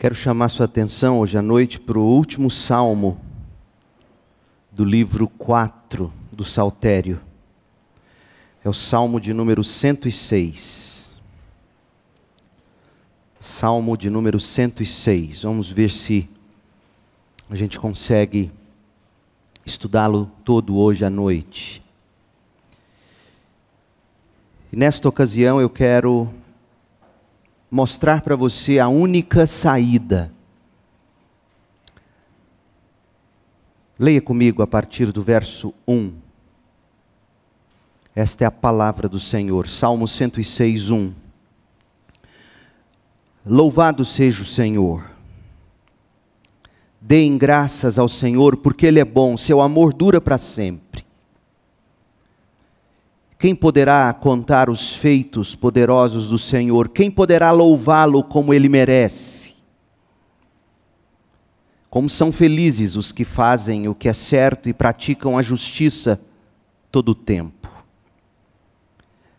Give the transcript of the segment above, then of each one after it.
Quero chamar sua atenção hoje à noite para o último salmo do livro 4 do Saltério. É o salmo de número 106. Salmo de número 106. Vamos ver se a gente consegue estudá-lo todo hoje à noite. E nesta ocasião eu quero mostrar para você a única saída. Leia comigo a partir do verso 1. Esta é a palavra do Senhor, Salmo 106, 1. Louvado seja o Senhor. Deem graças ao Senhor, porque Ele é bom, seu amor dura para sempre. Quem poderá contar os feitos poderosos do Senhor? Quem poderá louvá-lo como ele merece? Como são felizes os que fazem o que é certo e praticam a justiça todo o tempo.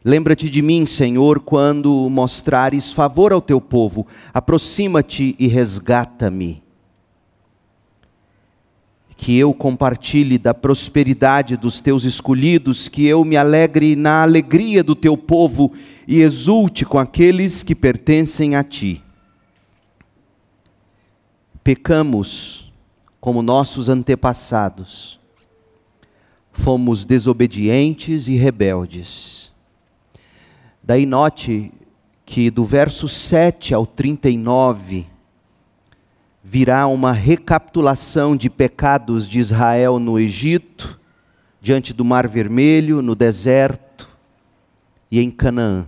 Lembra-te de mim, Senhor, quando mostrares favor ao teu povo. Aproxima-te e resgata-me que eu compartilhe da prosperidade dos teus escolhidos, que eu me alegre na alegria do teu povo e exulte com aqueles que pertencem a ti. Pecamos como nossos antepassados, fomos desobedientes e rebeldes. Daí note que do verso 7 ao 39, virá uma recapitulação de pecados de Israel no Egito, diante do Mar Vermelho, no deserto e em Canaã.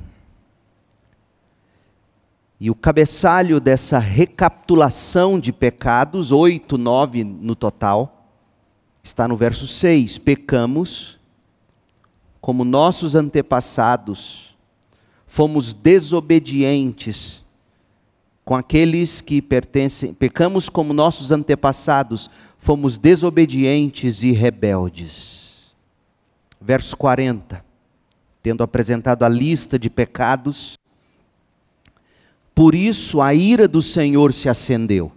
E o cabeçalho dessa recapitulação de pecados, oito, nove no total, está no verso 6. Pecamos como nossos antepassados, fomos desobedientes com aqueles que pertencem, pecamos como nossos antepassados, fomos desobedientes e rebeldes. Verso 40. Tendo apresentado a lista de pecados, por isso a ira do Senhor se acendeu.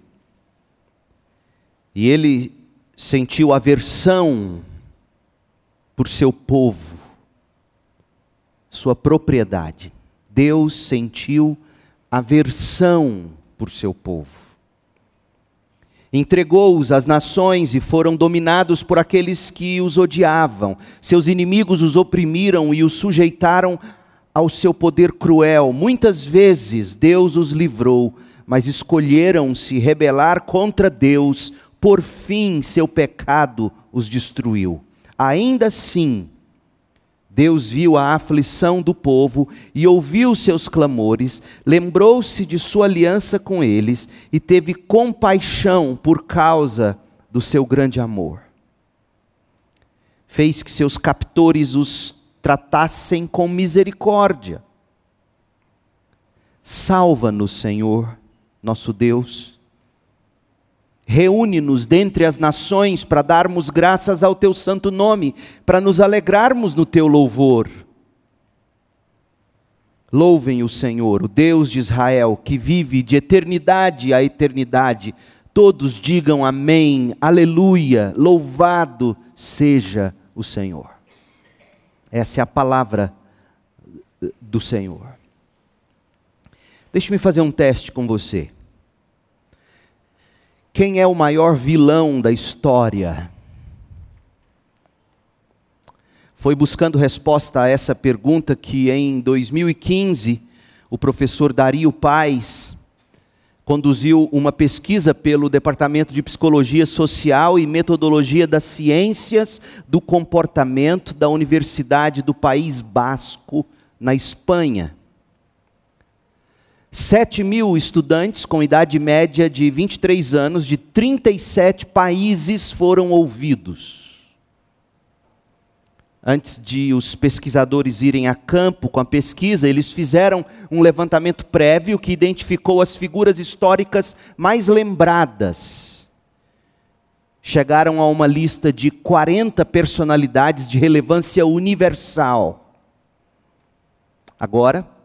E ele sentiu aversão por seu povo, sua propriedade. Deus sentiu aversão por seu povo. Entregou-os às nações e foram dominados por aqueles que os odiavam. Seus inimigos os oprimiram e os sujeitaram ao seu poder cruel. Muitas vezes Deus os livrou, mas escolheram se rebelar contra Deus. Por fim, seu pecado os destruiu. Ainda assim, Deus viu a aflição do povo e ouviu seus clamores, lembrou-se de sua aliança com eles e teve compaixão por causa do seu grande amor. Fez que seus captores os tratassem com misericórdia. Salva-nos, Senhor, nosso Deus Reúne-nos dentre as nações para darmos graças ao teu santo nome, para nos alegrarmos no teu louvor. Louvem o Senhor, o Deus de Israel, que vive de eternidade a eternidade. Todos digam amém, aleluia, louvado seja o Senhor. Essa é a palavra do Senhor. Deixe-me fazer um teste com você. Quem é o maior vilão da história? Foi buscando resposta a essa pergunta que em 2015 o professor Dario Paes conduziu uma pesquisa pelo Departamento de Psicologia Social e Metodologia das Ciências do Comportamento da Universidade do País Basco, na Espanha. 7 mil estudantes com idade média de 23 anos, de 37 países, foram ouvidos. Antes de os pesquisadores irem a campo com a pesquisa, eles fizeram um levantamento prévio que identificou as figuras históricas mais lembradas. Chegaram a uma lista de 40 personalidades de relevância universal. Agora,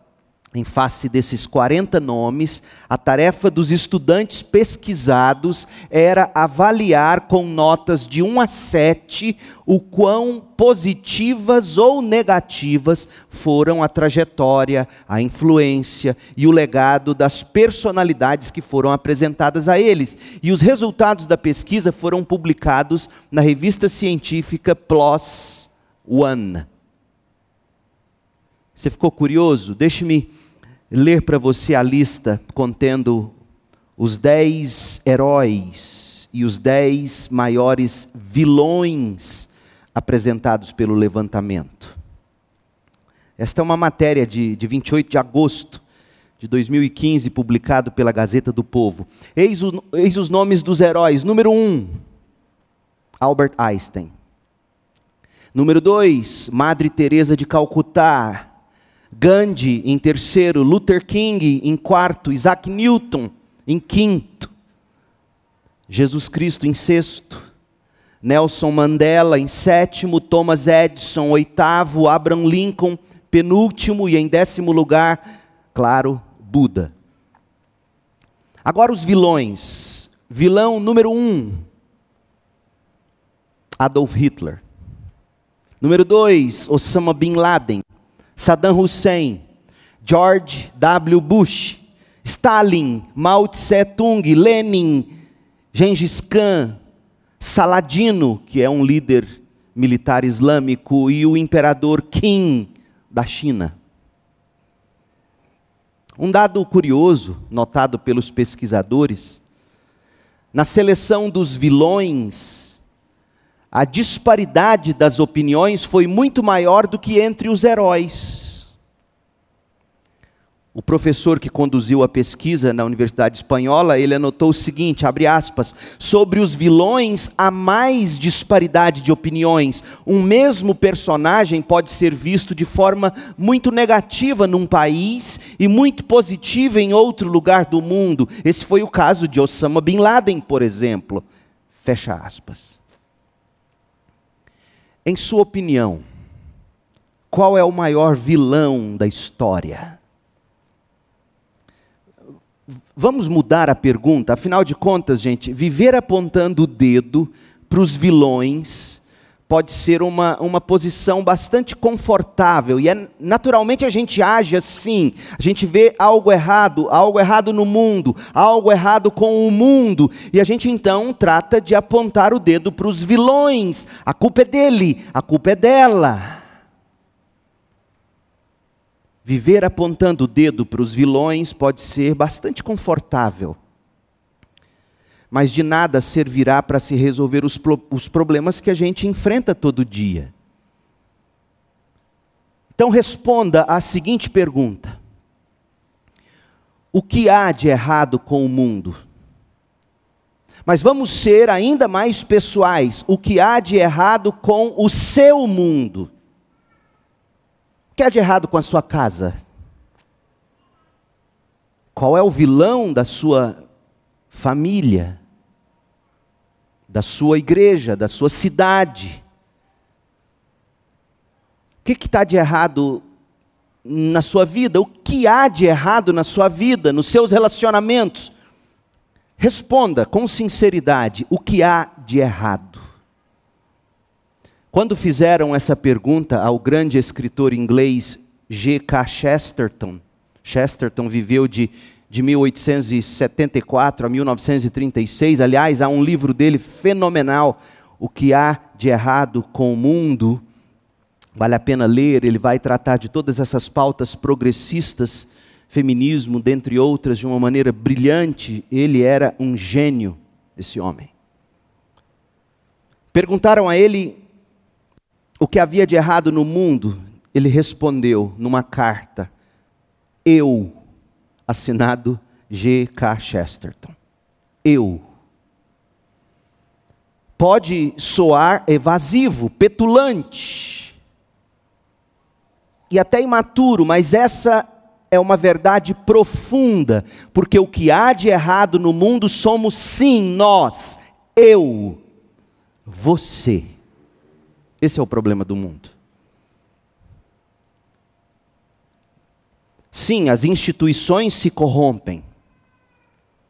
em face desses 40 nomes, a tarefa dos estudantes pesquisados era avaliar com notas de 1 a 7 o quão positivas ou negativas foram a trajetória, a influência e o legado das personalidades que foram apresentadas a eles. E os resultados da pesquisa foram publicados na revista científica PLOS One. Você ficou curioso? Deixe-me ler para você a lista contendo os dez heróis e os dez maiores vilões apresentados pelo levantamento. Esta é uma matéria de, de 28 de agosto de 2015, publicado pela Gazeta do Povo. Eis, o, eis os nomes dos heróis. Número 1, um, Albert Einstein. Número 2, Madre Teresa de Calcutá. Gandhi em terceiro, Luther King em quarto, Isaac Newton em quinto, Jesus Cristo em sexto, Nelson Mandela em sétimo, Thomas Edison oitavo, Abraham Lincoln penúltimo e em décimo lugar, claro, Buda. Agora os vilões. Vilão número um, Adolf Hitler. Número dois, Osama Bin Laden. Saddam Hussein, George W. Bush, Stalin, Mao Tse-tung, Lenin, Gengis Khan, Saladino, que é um líder militar islâmico, e o imperador Qin da China. Um dado curioso, notado pelos pesquisadores, na seleção dos vilões, a disparidade das opiniões foi muito maior do que entre os heróis. O professor que conduziu a pesquisa na Universidade Espanhola, ele anotou o seguinte, abre aspas, sobre os vilões há mais disparidade de opiniões. Um mesmo personagem pode ser visto de forma muito negativa num país e muito positiva em outro lugar do mundo. Esse foi o caso de Osama Bin Laden, por exemplo. Fecha aspas. Em sua opinião, qual é o maior vilão da história? Vamos mudar a pergunta, afinal de contas, gente, viver apontando o dedo para os vilões pode ser uma, uma posição bastante confortável, e é, naturalmente a gente age assim, a gente vê algo errado, algo errado no mundo, algo errado com o mundo, e a gente então trata de apontar o dedo para os vilões, a culpa é dele, a culpa é dela. Viver apontando o dedo para os vilões pode ser bastante confortável mas de nada servirá para se resolver os, os problemas que a gente enfrenta todo dia. Então responda à seguinte pergunta: O que há de errado com o mundo? Mas vamos ser ainda mais pessoais: o que há de errado com o seu mundo? O que há de errado com a sua casa? Qual é o vilão da sua família? Da sua igreja, da sua cidade. O que está de errado na sua vida? O que há de errado na sua vida, nos seus relacionamentos? Responda com sinceridade: o que há de errado? Quando fizeram essa pergunta ao grande escritor inglês G.K. Chesterton, Chesterton viveu de de 1874 a 1936. Aliás, há um livro dele fenomenal, O que há de errado com o mundo. Vale a pena ler, ele vai tratar de todas essas pautas progressistas, feminismo, dentre outras, de uma maneira brilhante. Ele era um gênio, esse homem. Perguntaram a ele o que havia de errado no mundo. Ele respondeu numa carta: Eu assinado G.K. Chesterton. Eu. Pode soar evasivo, petulante e até imaturo, mas essa é uma verdade profunda, porque o que há de errado no mundo somos sim nós, eu, você. Esse é o problema do mundo. Sim, as instituições se corrompem,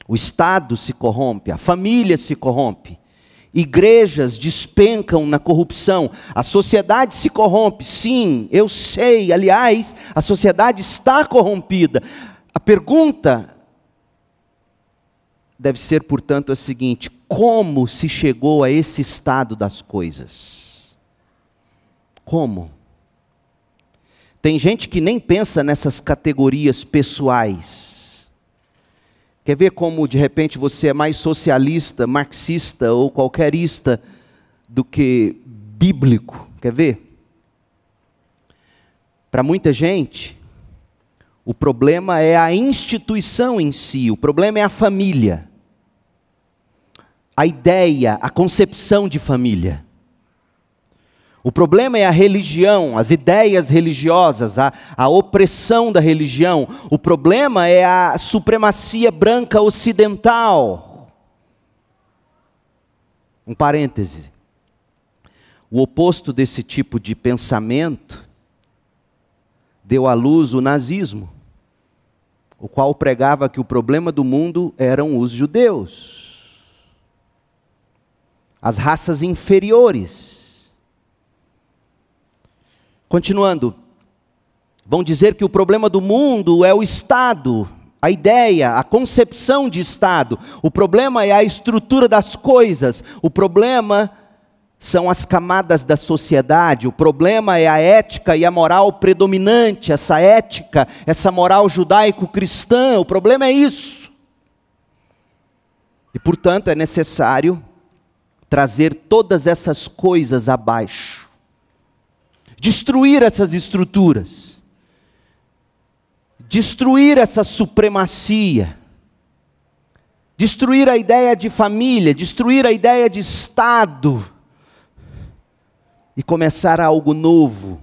o Estado se corrompe, a família se corrompe, igrejas despencam na corrupção, a sociedade se corrompe. Sim, eu sei, aliás, a sociedade está corrompida. A pergunta deve ser, portanto, a seguinte: como se chegou a esse estado das coisas? Como? Tem gente que nem pensa nessas categorias pessoais. Quer ver como de repente você é mais socialista, marxista ou qualquerista do que bíblico? Quer ver? Para muita gente, o problema é a instituição em si, o problema é a família a ideia, a concepção de família. O problema é a religião, as ideias religiosas, a, a opressão da religião. O problema é a supremacia branca ocidental. Um parêntese. O oposto desse tipo de pensamento deu à luz o nazismo, o qual pregava que o problema do mundo eram os judeus as raças inferiores. Continuando, vão dizer que o problema do mundo é o Estado, a ideia, a concepção de Estado. O problema é a estrutura das coisas. O problema são as camadas da sociedade. O problema é a ética e a moral predominante, essa ética, essa moral judaico-cristã. O problema é isso. E, portanto, é necessário trazer todas essas coisas abaixo, destruir essas estruturas, destruir essa supremacia, destruir a ideia de família, destruir a ideia de Estado e começar algo novo.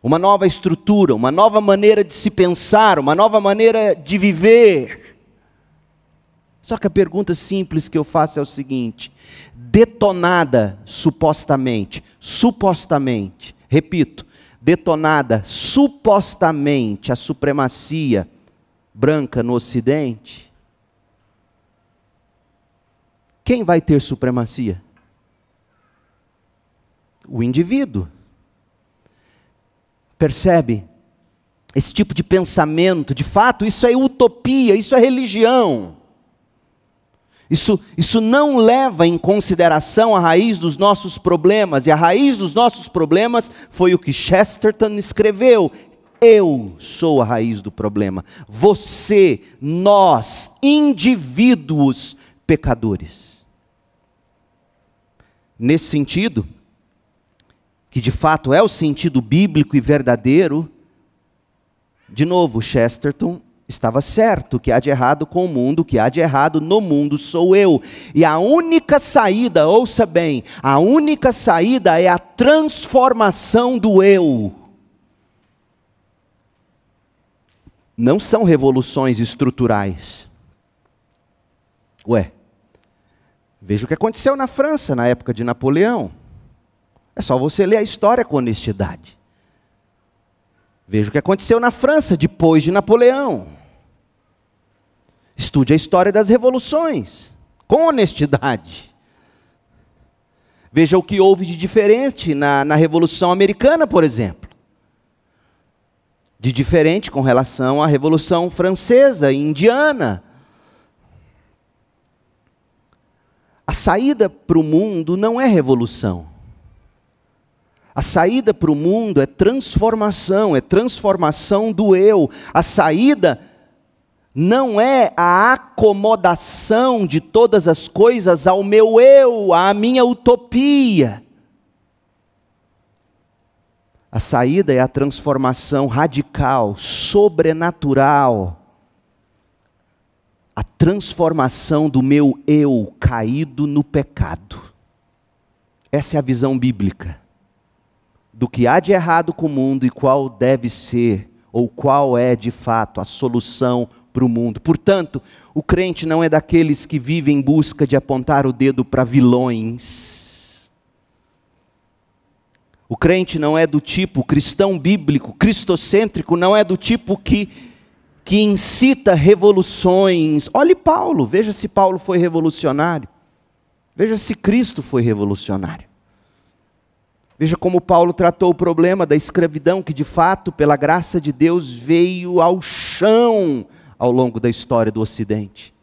Uma nova estrutura, uma nova maneira de se pensar, uma nova maneira de viver. Só que a pergunta simples que eu faço é o seguinte: detonada supostamente, supostamente, repito, detonada supostamente a supremacia branca no Ocidente, quem vai ter supremacia? O indivíduo. Percebe? Esse tipo de pensamento, de fato, isso é utopia, isso é religião. Isso, isso não leva em consideração a raiz dos nossos problemas, e a raiz dos nossos problemas foi o que Chesterton escreveu. Eu sou a raiz do problema. Você, nós, indivíduos pecadores. Nesse sentido, que de fato é o sentido bíblico e verdadeiro, de novo, Chesterton estava certo, o que há de errado com o mundo, o que há de errado no mundo sou eu. E a única saída, ouça bem, a única saída é a transformação do eu. Não são revoluções estruturais. Ué, veja o que aconteceu na França na época de Napoleão. É só você ler a história com honestidade. Veja o que aconteceu na França depois de Napoleão. Estude a história das revoluções, com honestidade. Veja o que houve de diferente na, na Revolução Americana, por exemplo. De diferente com relação à Revolução Francesa e Indiana. A saída para o mundo não é revolução. A saída para o mundo é transformação, é transformação do eu. A saída não é a acomodação de todas as coisas ao meu eu, à minha utopia. A saída é a transformação radical, sobrenatural. A transformação do meu eu caído no pecado. Essa é a visão bíblica do que há de errado com o mundo e qual deve ser, ou qual é de fato a solução para o mundo. Portanto, o crente não é daqueles que vivem em busca de apontar o dedo para vilões. O crente não é do tipo cristão bíblico, cristocêntrico, não é do tipo que, que incita revoluções. Olhe Paulo, veja se Paulo foi revolucionário. Veja se Cristo foi revolucionário. Veja como Paulo tratou o problema da escravidão, que de fato, pela graça de Deus, veio ao chão ao longo da história do Ocidente.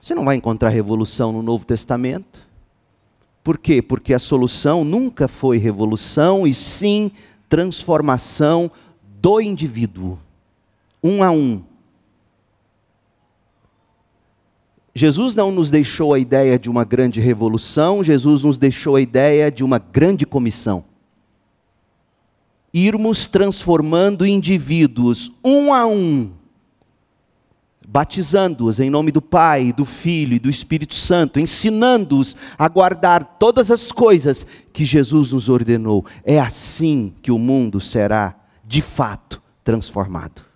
Você não vai encontrar revolução no Novo Testamento. Por quê? Porque a solução nunca foi revolução, e sim transformação do indivíduo, um a um. Jesus não nos deixou a ideia de uma grande revolução, Jesus nos deixou a ideia de uma grande comissão. Irmos transformando indivíduos um a um, batizando-os em nome do Pai, do Filho e do Espírito Santo, ensinando-os a guardar todas as coisas que Jesus nos ordenou. É assim que o mundo será, de fato, transformado.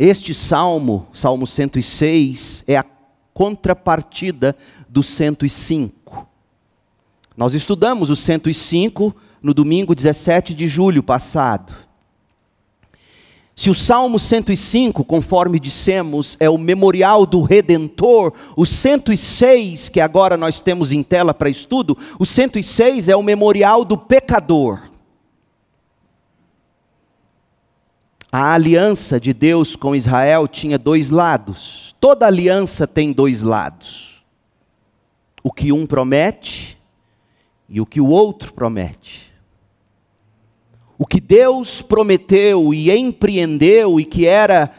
Este salmo, Salmo 106, é a contrapartida do 105. Nós estudamos o 105 no domingo 17 de julho passado. Se o Salmo 105, conforme dissemos, é o memorial do Redentor, o 106, que agora nós temos em tela para estudo, o 106 é o memorial do pecador. A aliança de Deus com Israel tinha dois lados. Toda aliança tem dois lados. O que um promete e o que o outro promete. O que Deus prometeu e empreendeu e que era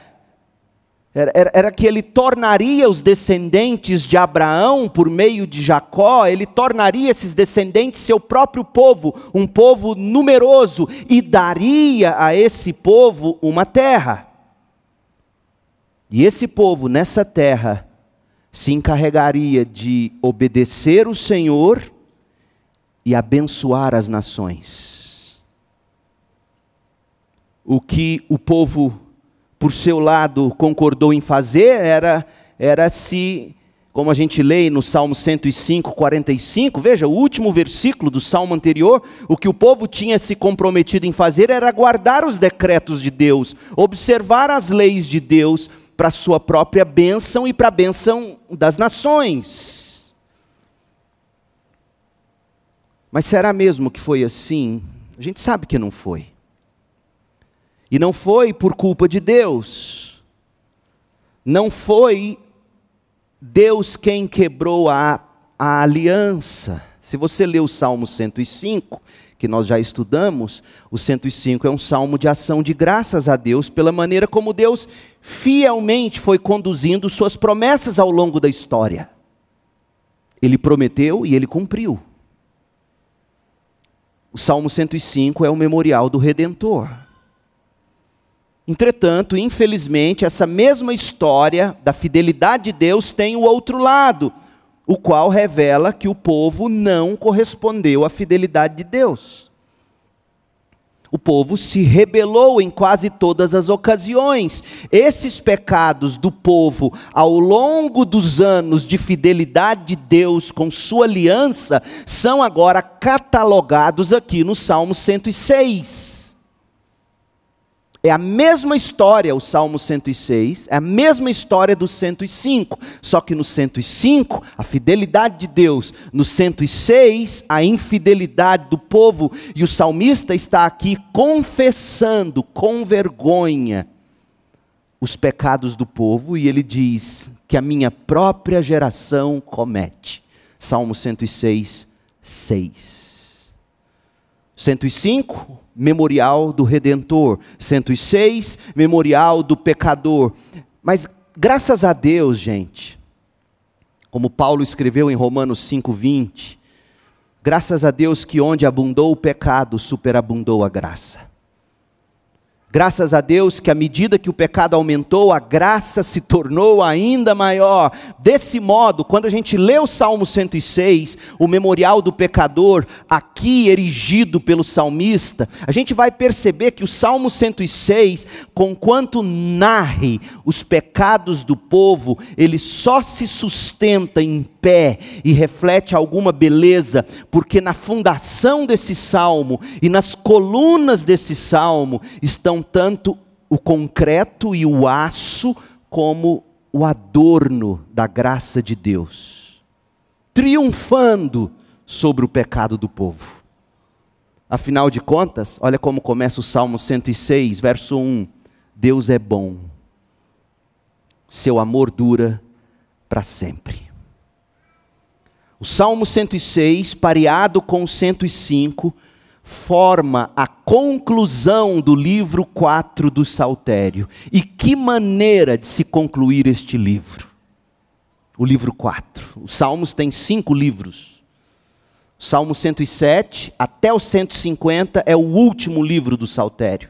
era, era, que ele tornaria os descendentes de Abraão por meio de Jacó, ele tornaria esses descendentes seu próprio povo, um povo numeroso, e daria a esse povo uma terra. E esse povo, nessa terra, se encarregaria de obedecer o Senhor e abençoar as nações. O que o povo por seu lado, concordou em fazer era, era se, como a gente lê no Salmo 105, 45, veja, o último versículo do Salmo anterior, o que o povo tinha se comprometido em fazer era guardar os decretos de Deus, observar as leis de Deus para sua própria bênção e para a bênção das nações. Mas será mesmo que foi assim? A gente sabe que não foi. E não foi por culpa de Deus. Não foi Deus quem quebrou a, a aliança. Se você ler o Salmo 105, que nós já estudamos, o 105 é um salmo de ação de graças a Deus pela maneira como Deus fielmente foi conduzindo suas promessas ao longo da história. Ele prometeu e ele cumpriu. O Salmo 105 é o memorial do Redentor. Entretanto, infelizmente, essa mesma história da fidelidade de Deus tem o outro lado, o qual revela que o povo não correspondeu à fidelidade de Deus. O povo se rebelou em quase todas as ocasiões. Esses pecados do povo, ao longo dos anos de fidelidade de Deus com sua aliança, são agora catalogados aqui no Salmo 106. É a mesma história, o Salmo 106, é a mesma história do 105, só que no 105, a fidelidade de Deus, no 106, a infidelidade do povo, e o salmista está aqui confessando com vergonha os pecados do povo, e ele diz que a minha própria geração comete. Salmo 106, 6. 105, memorial do redentor. 106, memorial do pecador. Mas graças a Deus, gente, como Paulo escreveu em Romanos 5:20, graças a Deus que onde abundou o pecado, superabundou a graça. Graças a Deus que à medida que o pecado aumentou, a graça se tornou ainda maior. Desse modo, quando a gente lê o Salmo 106, o memorial do pecador, aqui erigido pelo salmista, a gente vai perceber que o Salmo 106, conquanto narre os pecados do povo, ele só se sustenta em pé e reflete alguma beleza, porque na fundação desse salmo e nas colunas desse salmo estão tanto o concreto e o aço, como o adorno da graça de Deus, triunfando sobre o pecado do povo. Afinal de contas, olha como começa o Salmo 106, verso 1: Deus é bom, seu amor dura para sempre. O Salmo 106, pareado com o 105, forma a conclusão do livro 4 do Saltério. E que maneira de se concluir este livro? O livro 4. Os Salmos têm cinco livros. O Salmo 107 até o 150 é o último livro do Saltério.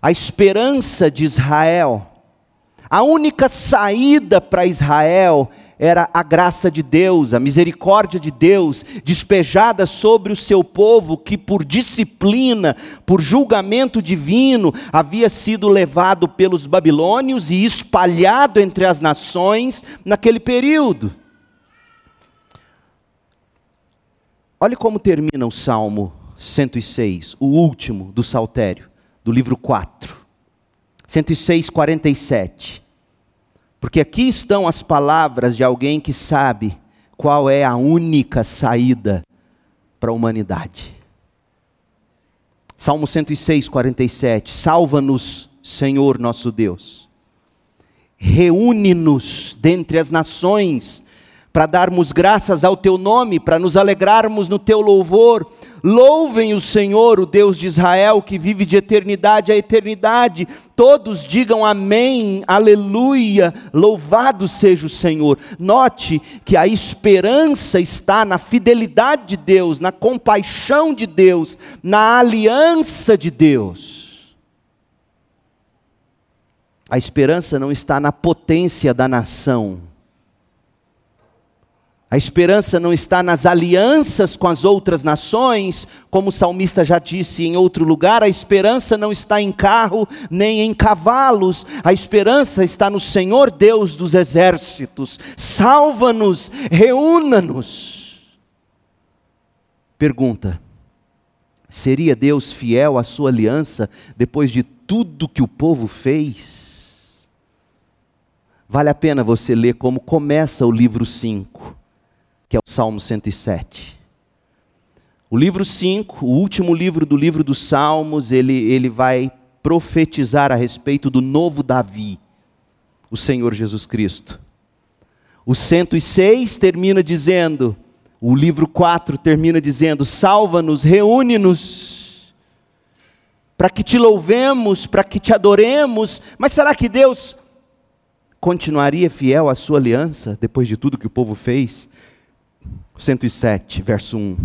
A esperança de Israel, a única saída para Israel era a graça de Deus, a misericórdia de Deus despejada sobre o seu povo que, por disciplina, por julgamento divino, havia sido levado pelos babilônios e espalhado entre as nações naquele período. Olhe como termina o Salmo 106, o último do Saltério, do livro 4. 106, 47. Porque aqui estão as palavras de alguém que sabe qual é a única saída para a humanidade. Salmo 106, 47. Salva-nos, Senhor nosso Deus. Reúne-nos dentre as nações, para darmos graças ao teu nome, para nos alegrarmos no teu louvor Louvem o Senhor, o Deus de Israel, que vive de eternidade a eternidade. Todos digam amém, aleluia, louvado seja o Senhor. Note que a esperança está na fidelidade de Deus, na compaixão de Deus, na aliança de Deus. A esperança não está na potência da nação a esperança não está nas alianças com as outras nações, como o salmista já disse em outro lugar, a esperança não está em carro nem em cavalos, a esperança está no Senhor Deus dos exércitos. Salva-nos, reúna-nos. Pergunta: seria Deus fiel à sua aliança depois de tudo que o povo fez? Vale a pena você ler como começa o livro 5 que é o Salmo 107. O livro 5, o último livro do livro dos Salmos, ele, ele vai profetizar a respeito do novo Davi, o Senhor Jesus Cristo. O 106 termina dizendo, o livro 4 termina dizendo: salva-nos, reúne-nos, para que te louvemos, para que te adoremos. Mas será que Deus continuaria fiel à sua aliança depois de tudo que o povo fez? 107, verso 1.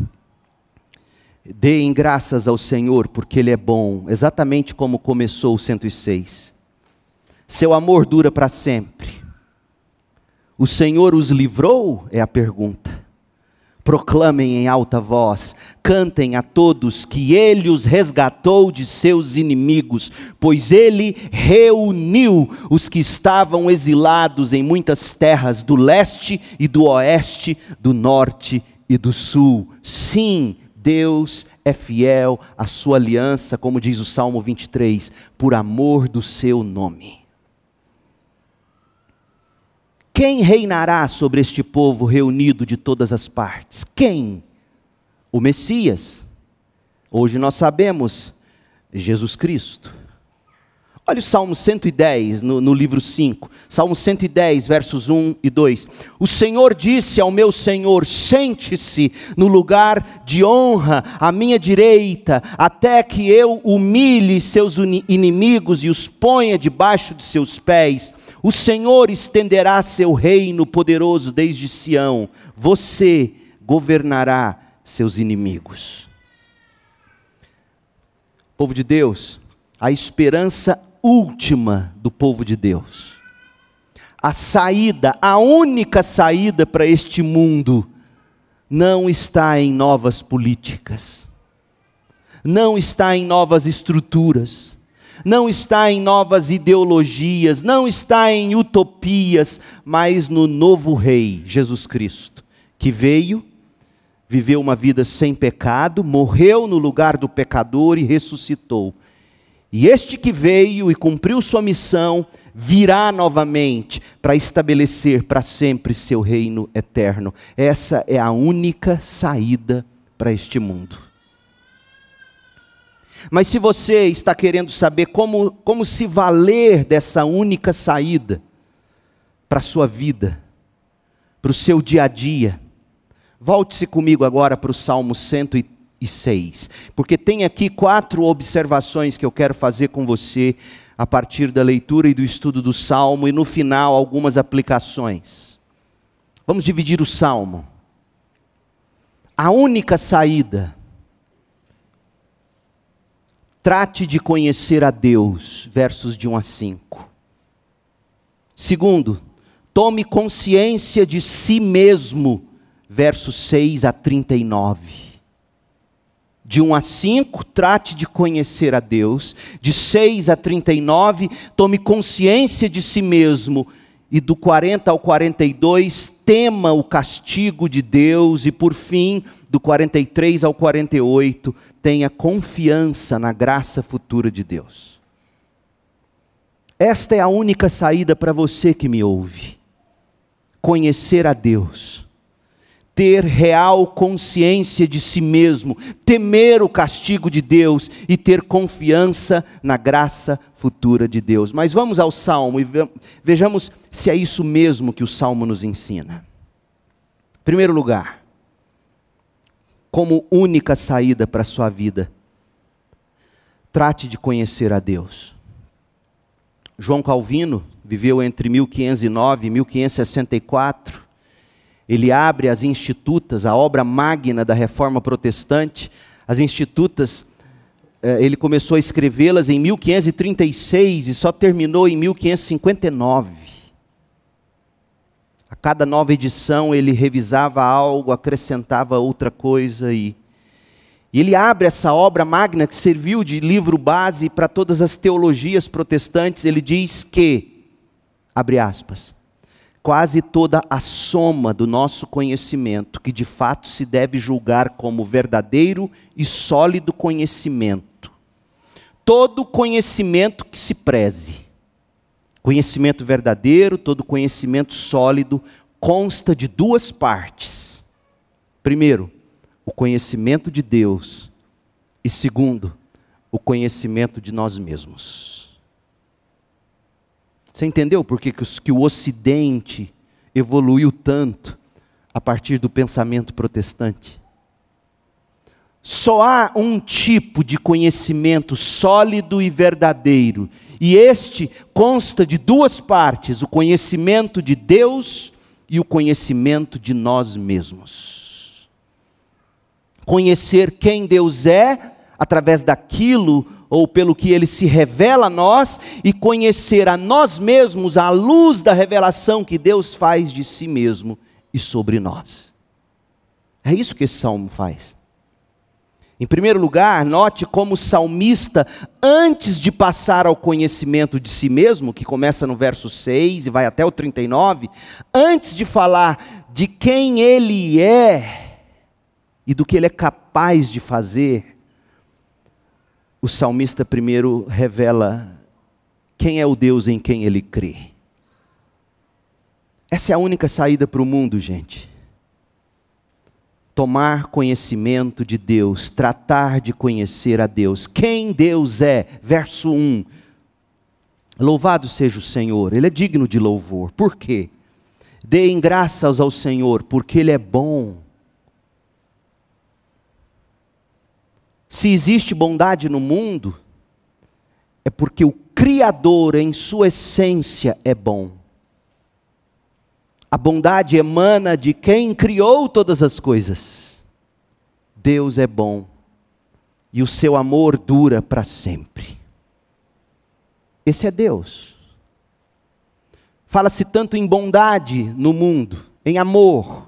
Deem graças ao Senhor, porque Ele é bom, exatamente como começou o 106. Seu amor dura para sempre. O Senhor os livrou? É a pergunta proclamem em alta voz, cantem a todos que ele os resgatou de seus inimigos, pois ele reuniu os que estavam exilados em muitas terras do leste e do oeste, do norte e do sul. Sim, Deus é fiel à sua aliança, como diz o Salmo 23, por amor do seu nome. Quem reinará sobre este povo reunido de todas as partes? Quem? O Messias. Hoje nós sabemos, Jesus Cristo. Olha o Salmo 110, no, no, livro 5. Salmo 110, versos 1 e 2. O Senhor disse ao meu Senhor: Sente-se no lugar de honra à minha direita, até que eu humilhe seus inimigos e os ponha debaixo de seus pés. O Senhor estenderá seu reino poderoso desde Sião, você governará seus inimigos. Povo de Deus, a esperança última do povo de Deus. A saída, a única saída para este mundo, não está em novas políticas, não está em novas estruturas, não está em novas ideologias, não está em utopias, mas no novo Rei, Jesus Cristo, que veio, viveu uma vida sem pecado, morreu no lugar do pecador e ressuscitou. E este que veio e cumpriu sua missão, virá novamente para estabelecer para sempre seu reino eterno. Essa é a única saída para este mundo. Mas se você está querendo saber como, como se valer dessa única saída para a sua vida, para o seu dia a dia, volte-se comigo agora para o Salmo 106, porque tem aqui quatro observações que eu quero fazer com você a partir da leitura e do estudo do Salmo, e no final algumas aplicações. Vamos dividir o Salmo. A única saída Trate de conhecer a Deus, versos de 1 a 5. Segundo, tome consciência de si mesmo, versos 6 a 39. De 1 a 5, trate de conhecer a Deus. De 6 a 39, tome consciência de si mesmo. E do 40 ao 42, tema o castigo de Deus. E por fim, do 43 ao 48, tenha confiança na graça futura de Deus. Esta é a única saída para você que me ouve. Conhecer a Deus, ter real consciência de si mesmo, temer o castigo de Deus e ter confiança na graça futura de Deus. Mas vamos ao salmo e vejamos se é isso mesmo que o salmo nos ensina. Em primeiro lugar, como única saída para a sua vida. Trate de conhecer a Deus. João Calvino viveu entre 1509 e 1564. Ele abre as Institutas, a obra magna da Reforma Protestante. As Institutas, eh, ele começou a escrevê-las em 1536 e só terminou em 1559. A cada nova edição ele revisava algo, acrescentava outra coisa e, e ele abre essa obra magna que serviu de livro base para todas as teologias protestantes. Ele diz que, abre aspas, quase toda a soma do nosso conhecimento, que de fato se deve julgar como verdadeiro e sólido conhecimento. Todo conhecimento que se preze Conhecimento verdadeiro, todo conhecimento sólido, consta de duas partes. Primeiro, o conhecimento de Deus. E segundo, o conhecimento de nós mesmos. Você entendeu por que, que o Ocidente evoluiu tanto a partir do pensamento protestante? Só há um tipo de conhecimento sólido e verdadeiro, e este consta de duas partes: o conhecimento de Deus e o conhecimento de nós mesmos. Conhecer quem Deus é, através daquilo ou pelo que ele se revela a nós, e conhecer a nós mesmos à luz da revelação que Deus faz de si mesmo e sobre nós. É isso que esse salmo faz. Em primeiro lugar, note como o salmista, antes de passar ao conhecimento de si mesmo, que começa no verso 6 e vai até o 39, antes de falar de quem ele é e do que ele é capaz de fazer, o salmista primeiro revela quem é o Deus em quem ele crê. Essa é a única saída para o mundo, gente tomar conhecimento de Deus, tratar de conhecer a Deus. Quem Deus é? Verso 1. Louvado seja o Senhor, Ele é digno de louvor. Por quê? Deem graças ao Senhor, porque Ele é bom. Se existe bondade no mundo, é porque o Criador, em sua essência, é bom. A bondade emana de quem criou todas as coisas. Deus é bom e o seu amor dura para sempre. Esse é Deus. Fala-se tanto em bondade no mundo, em amor.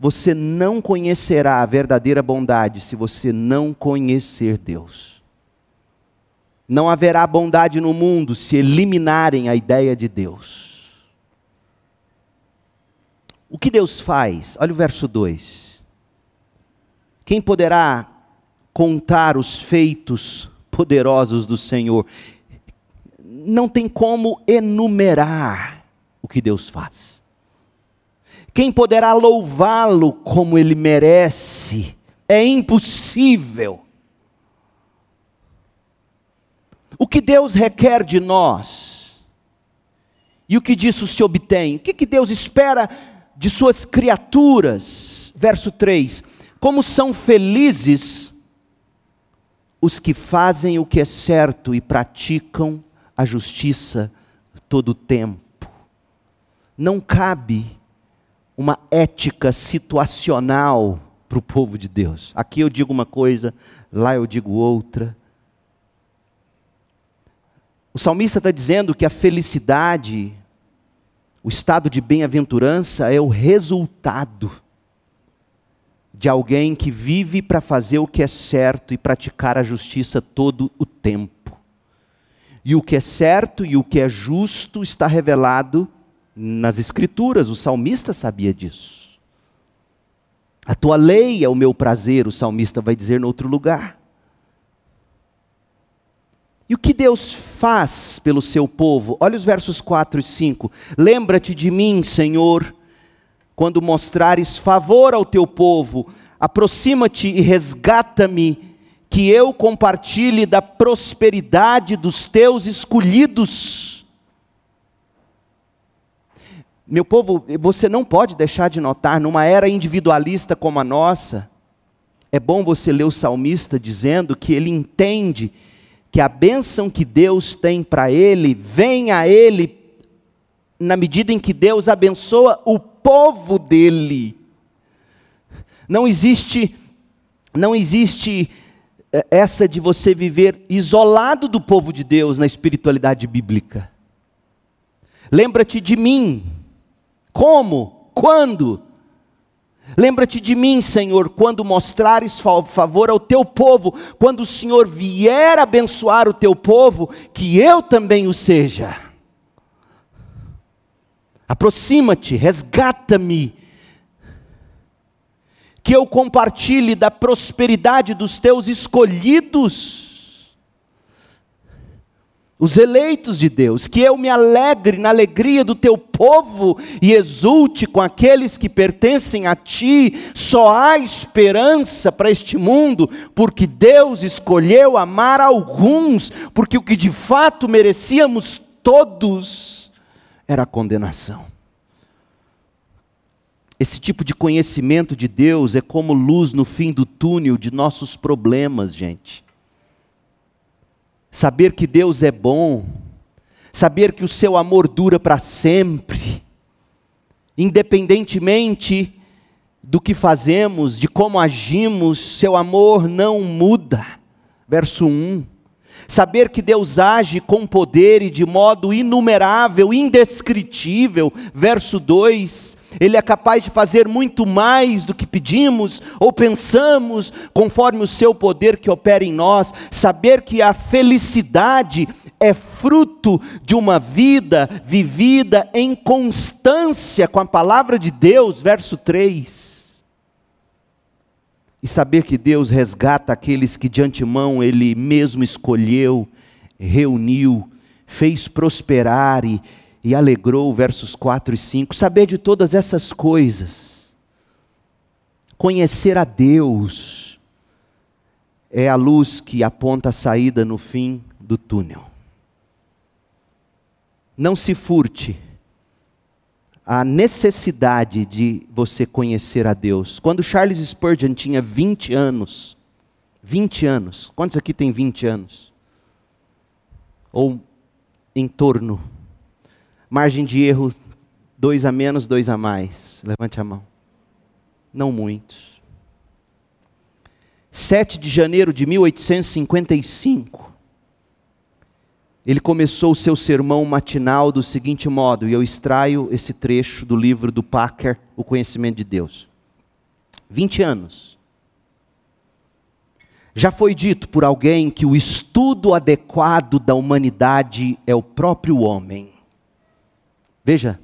Você não conhecerá a verdadeira bondade se você não conhecer Deus. Não haverá bondade no mundo se eliminarem a ideia de Deus. O que Deus faz? Olha o verso 2. Quem poderá contar os feitos poderosos do Senhor? Não tem como enumerar o que Deus faz. Quem poderá louvá-lo como ele merece? É impossível. O que Deus requer de nós e o que disso se obtém? O que, que Deus espera de suas criaturas? Verso 3: Como são felizes os que fazem o que é certo e praticam a justiça todo o tempo. Não cabe uma ética situacional para o povo de Deus. Aqui eu digo uma coisa, lá eu digo outra. O salmista está dizendo que a felicidade, o estado de bem-aventurança é o resultado de alguém que vive para fazer o que é certo e praticar a justiça todo o tempo. E o que é certo e o que é justo está revelado nas Escrituras, o salmista sabia disso. A tua lei é o meu prazer, o salmista vai dizer no outro lugar. E o que Deus faz pelo seu povo? Olha os versos 4 e 5. Lembra-te de mim, Senhor, quando mostrares favor ao teu povo, aproxima-te e resgata-me, que eu compartilhe da prosperidade dos teus escolhidos. Meu povo, você não pode deixar de notar, numa era individualista como a nossa, é bom você ler o salmista dizendo que ele entende que a bênção que Deus tem para ele vem a ele na medida em que Deus abençoa o povo dele. Não existe não existe eh, essa de você viver isolado do povo de Deus na espiritualidade bíblica. Lembra-te de mim. Como? Quando? Lembra-te de mim, Senhor, quando mostrares favor ao teu povo, quando o Senhor vier abençoar o teu povo, que eu também o seja. Aproxima-te, resgata-me, que eu compartilhe da prosperidade dos teus escolhidos os eleitos de Deus, que eu me alegre na alegria do teu povo e exulte com aqueles que pertencem a ti. Só há esperança para este mundo, porque Deus escolheu amar alguns, porque o que de fato merecíamos todos era a condenação. Esse tipo de conhecimento de Deus é como luz no fim do túnel de nossos problemas, gente saber que Deus é bom, saber que o seu amor dura para sempre, independentemente do que fazemos, de como agimos, seu amor não muda. Verso 1. Saber que Deus age com poder e de modo inumerável, indescritível. Verso 2 ele é capaz de fazer muito mais do que pedimos ou pensamos, conforme o seu poder que opera em nós. Saber que a felicidade é fruto de uma vida vivida em constância com a palavra de Deus, verso 3. E saber que Deus resgata aqueles que de antemão Ele mesmo escolheu, reuniu, fez prosperar e e alegrou, versos 4 e 5. Saber de todas essas coisas, conhecer a Deus, é a luz que aponta a saída no fim do túnel. Não se furte a necessidade de você conhecer a Deus. Quando Charles Spurgeon tinha 20 anos, 20 anos, quantos aqui tem 20 anos? Ou em torno Margem de erro, dois a menos, dois a mais. Levante a mão. Não muitos. 7 de janeiro de 1855. ele começou o seu sermão matinal do seguinte modo, e eu extraio esse trecho do livro do Packer, O Conhecimento de Deus. 20 anos. Já foi dito por alguém que o estudo adequado da humanidade é o próprio homem. Veja,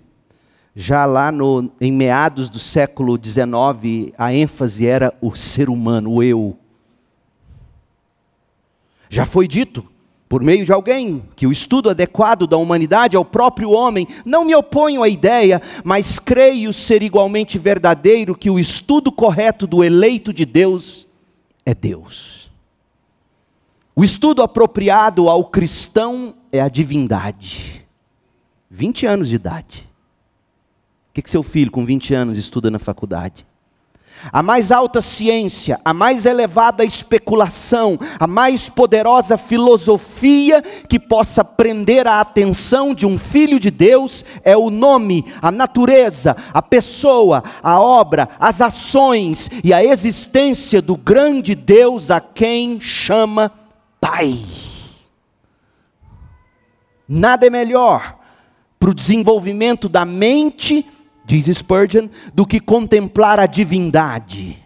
já lá no, em meados do século XIX, a ênfase era o ser humano, o eu. Já foi dito por meio de alguém que o estudo adequado da humanidade é o próprio homem. Não me oponho à ideia, mas creio ser igualmente verdadeiro que o estudo correto do eleito de Deus é Deus. O estudo apropriado ao cristão é a divindade. 20 anos de idade. O que, que seu filho com 20 anos estuda na faculdade? A mais alta ciência, a mais elevada especulação, a mais poderosa filosofia que possa prender a atenção de um filho de Deus é o nome, a natureza, a pessoa, a obra, as ações e a existência do grande Deus a quem chama Pai. Nada é melhor para o desenvolvimento da mente diz Spurgeon, do que contemplar a divindade.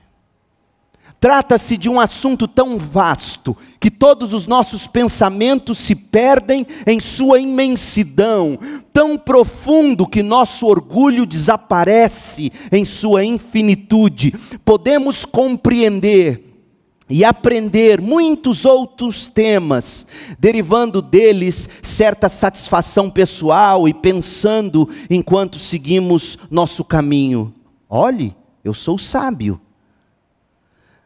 Trata-se de um assunto tão vasto que todos os nossos pensamentos se perdem em sua imensidão, tão profundo que nosso orgulho desaparece em sua infinitude. Podemos compreender e aprender muitos outros temas, derivando deles certa satisfação pessoal e pensando enquanto seguimos nosso caminho. Olhe, eu sou sábio.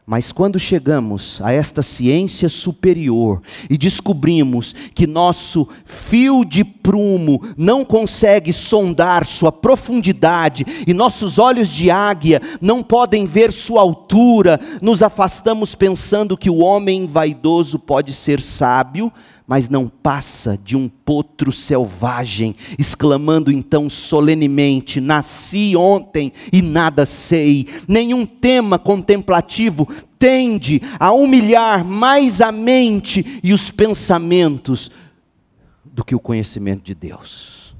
Mas quando chegamos a esta ciência superior e descobrimos que nosso fio de prumo não consegue sondar sua profundidade e nossos olhos de águia não podem ver sua altura, nos afastamos pensando que o homem vaidoso pode ser sábio, mas não passa de um potro selvagem, exclamando então solenemente: Nasci ontem e nada sei. Nenhum tema contemplativo tende a humilhar mais a mente e os pensamentos do que o conhecimento de Deus.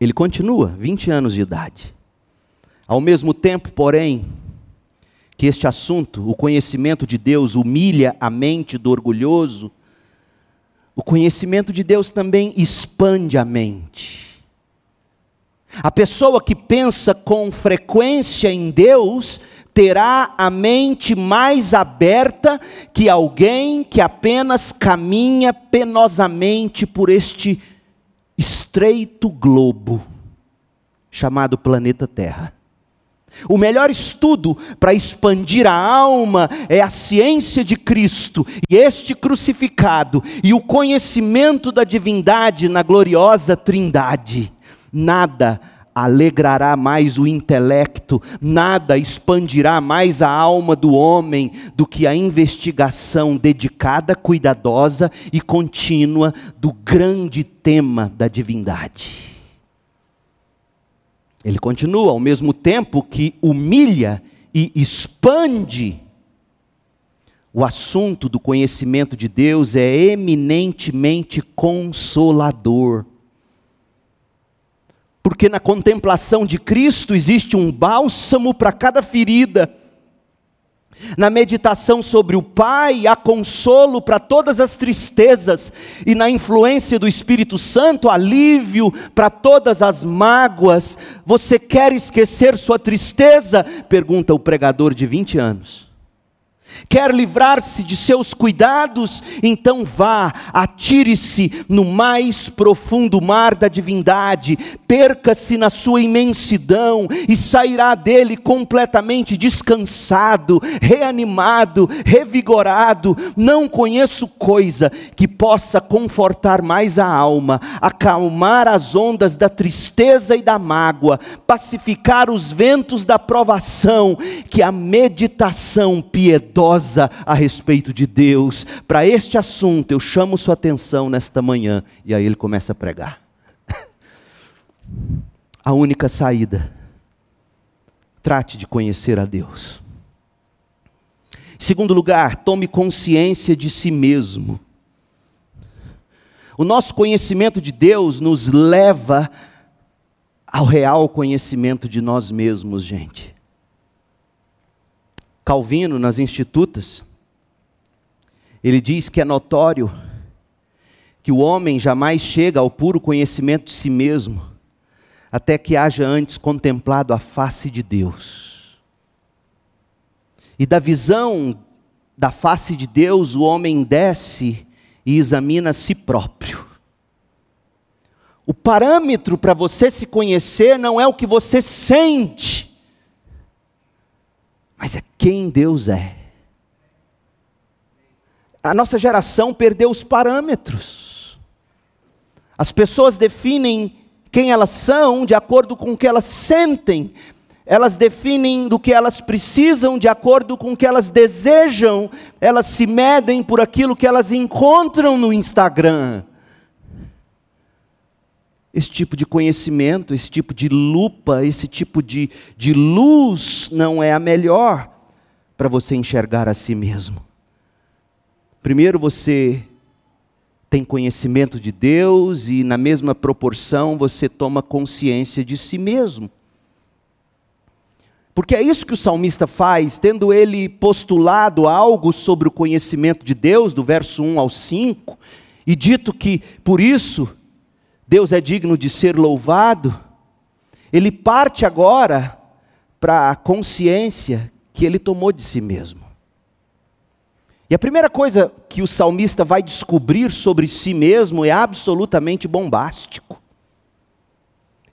Ele continua, 20 anos de idade. Ao mesmo tempo, porém, que este assunto, o conhecimento de Deus, humilha a mente do orgulhoso, o conhecimento de Deus também expande a mente. A pessoa que pensa com frequência em Deus terá a mente mais aberta que alguém que apenas caminha penosamente por este estreito globo chamado planeta Terra. O melhor estudo para expandir a alma é a ciência de Cristo e este crucificado e o conhecimento da divindade na gloriosa Trindade. Nada alegrará mais o intelecto, nada expandirá mais a alma do homem do que a investigação dedicada, cuidadosa e contínua do grande tema da divindade. Ele continua, ao mesmo tempo que humilha e expande o assunto do conhecimento de Deus é eminentemente consolador. Porque na contemplação de Cristo existe um bálsamo para cada ferida na meditação sobre o Pai, há consolo para todas as tristezas, e na influência do Espírito Santo, alívio para todas as mágoas. Você quer esquecer sua tristeza? Pergunta o pregador de 20 anos. Quer livrar-se de seus cuidados? Então vá, atire-se no mais profundo mar da divindade, perca-se na sua imensidão e sairá dele completamente descansado, reanimado, revigorado. Não conheço coisa que possa confortar mais a alma, acalmar as ondas da tristeza e da mágoa, pacificar os ventos da provação, que a meditação piedosa piedosa a respeito de Deus. Para este assunto, eu chamo sua atenção nesta manhã. E aí ele começa a pregar. a única saída. Trate de conhecer a Deus. Segundo lugar, tome consciência de si mesmo. O nosso conhecimento de Deus nos leva ao real conhecimento de nós mesmos, gente. Calvino, nas Institutas, ele diz que é notório que o homem jamais chega ao puro conhecimento de si mesmo, até que haja antes contemplado a face de Deus. E da visão da face de Deus, o homem desce e examina a si próprio. O parâmetro para você se conhecer não é o que você sente, mas é quem Deus é. A nossa geração perdeu os parâmetros. As pessoas definem quem elas são de acordo com o que elas sentem, elas definem do que elas precisam de acordo com o que elas desejam, elas se medem por aquilo que elas encontram no Instagram. Esse tipo de conhecimento, esse tipo de lupa, esse tipo de, de luz não é a melhor para você enxergar a si mesmo. Primeiro você tem conhecimento de Deus e, na mesma proporção, você toma consciência de si mesmo. Porque é isso que o salmista faz, tendo ele postulado algo sobre o conhecimento de Deus, do verso 1 ao 5, e dito que por isso Deus é digno de ser louvado, ele parte agora para a consciência que ele tomou de si mesmo. E a primeira coisa que o salmista vai descobrir sobre si mesmo é absolutamente bombástico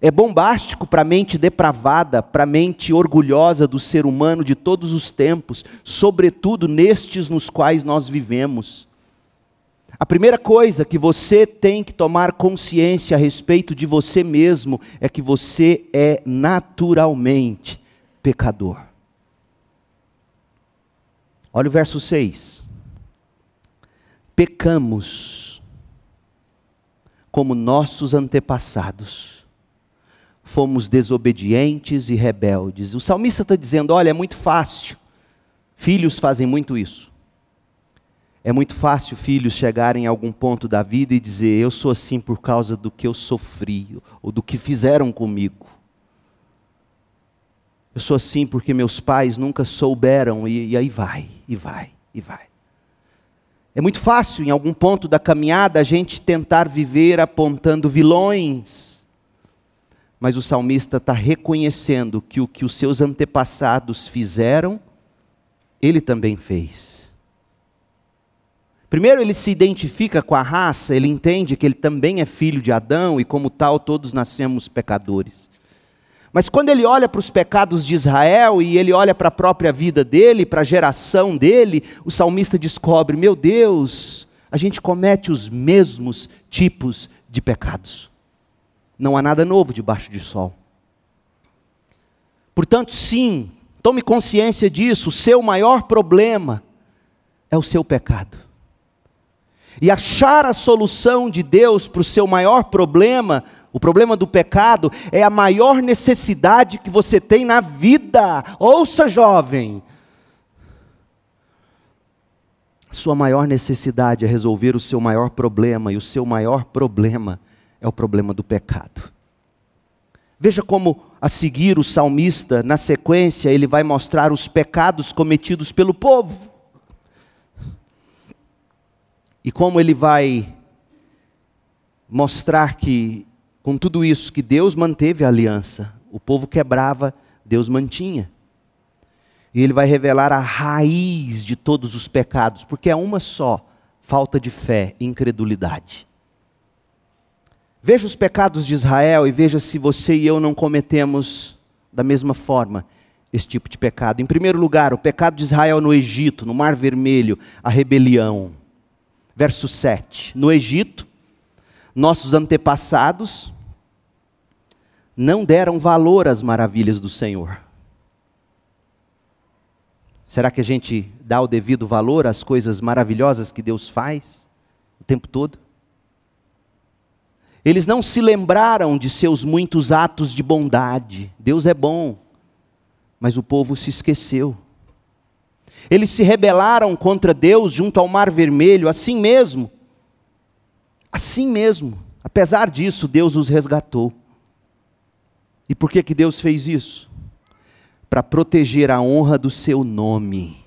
é bombástico para a mente depravada, para a mente orgulhosa do ser humano de todos os tempos, sobretudo nestes nos quais nós vivemos. A primeira coisa que você tem que tomar consciência a respeito de você mesmo é que você é naturalmente pecador. Olha o verso 6. Pecamos como nossos antepassados fomos desobedientes e rebeldes. O salmista está dizendo: olha, é muito fácil, filhos fazem muito isso. É muito fácil filhos chegarem a algum ponto da vida e dizer: eu sou assim por causa do que eu sofri, ou do que fizeram comigo. Eu sou assim porque meus pais nunca souberam, e, e aí vai, e vai, e vai. É muito fácil, em algum ponto da caminhada, a gente tentar viver apontando vilões mas o salmista está reconhecendo que o que os seus antepassados fizeram, ele também fez. Primeiro, ele se identifica com a raça, ele entende que ele também é filho de Adão e, como tal, todos nascemos pecadores. Mas quando ele olha para os pecados de Israel e ele olha para a própria vida dele, para a geração dele, o salmista descobre: meu Deus, a gente comete os mesmos tipos de pecados. Não há nada novo debaixo de sol. Portanto, sim, tome consciência disso. O seu maior problema é o seu pecado. E achar a solução de Deus para o seu maior problema, o problema do pecado, é a maior necessidade que você tem na vida. Ouça, jovem. Sua maior necessidade é resolver o seu maior problema, e o seu maior problema é o problema do pecado. Veja como a seguir o salmista, na sequência, ele vai mostrar os pecados cometidos pelo povo. E como ele vai mostrar que, com tudo isso, que Deus manteve a aliança, o povo quebrava, Deus mantinha. E ele vai revelar a raiz de todos os pecados, porque é uma só: falta de fé, incredulidade. Veja os pecados de Israel e veja se você e eu não cometemos da mesma forma esse tipo de pecado. Em primeiro lugar, o pecado de Israel no Egito, no Mar Vermelho, a rebelião. Verso 7. No Egito, nossos antepassados não deram valor às maravilhas do Senhor. Será que a gente dá o devido valor às coisas maravilhosas que Deus faz o tempo todo? Eles não se lembraram de seus muitos atos de bondade. Deus é bom, mas o povo se esqueceu. Eles se rebelaram contra Deus junto ao Mar Vermelho, assim mesmo. Assim mesmo, apesar disso, Deus os resgatou. E por que, que Deus fez isso? Para proteger a honra do seu nome,